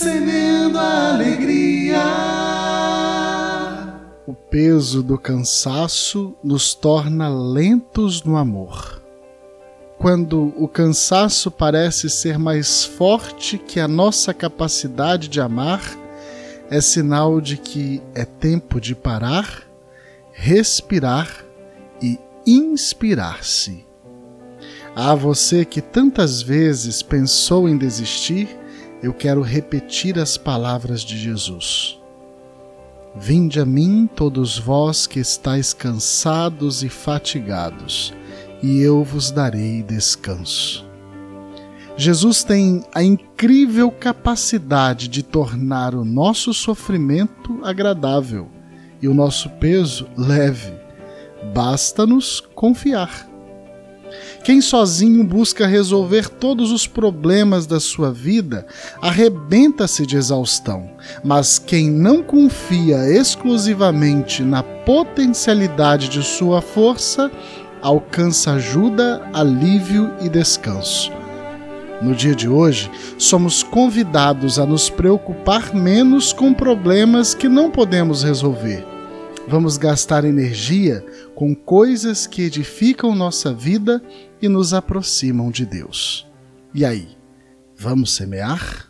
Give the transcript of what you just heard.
Semeando a alegria. O peso do cansaço nos torna lentos no amor. Quando o cansaço parece ser mais forte que a nossa capacidade de amar, é sinal de que é tempo de parar, respirar e inspirar-se. A você que tantas vezes pensou em desistir, eu quero repetir as palavras de Jesus. Vinde a mim, todos vós que estáis cansados e fatigados, e eu vos darei descanso. Jesus tem a incrível capacidade de tornar o nosso sofrimento agradável e o nosso peso leve. Basta-nos confiar. Quem sozinho busca resolver todos os problemas da sua vida arrebenta-se de exaustão, mas quem não confia exclusivamente na potencialidade de sua força alcança ajuda, alívio e descanso. No dia de hoje, somos convidados a nos preocupar menos com problemas que não podemos resolver Vamos gastar energia com coisas que edificam nossa vida e nos aproximam de Deus. E aí, vamos semear?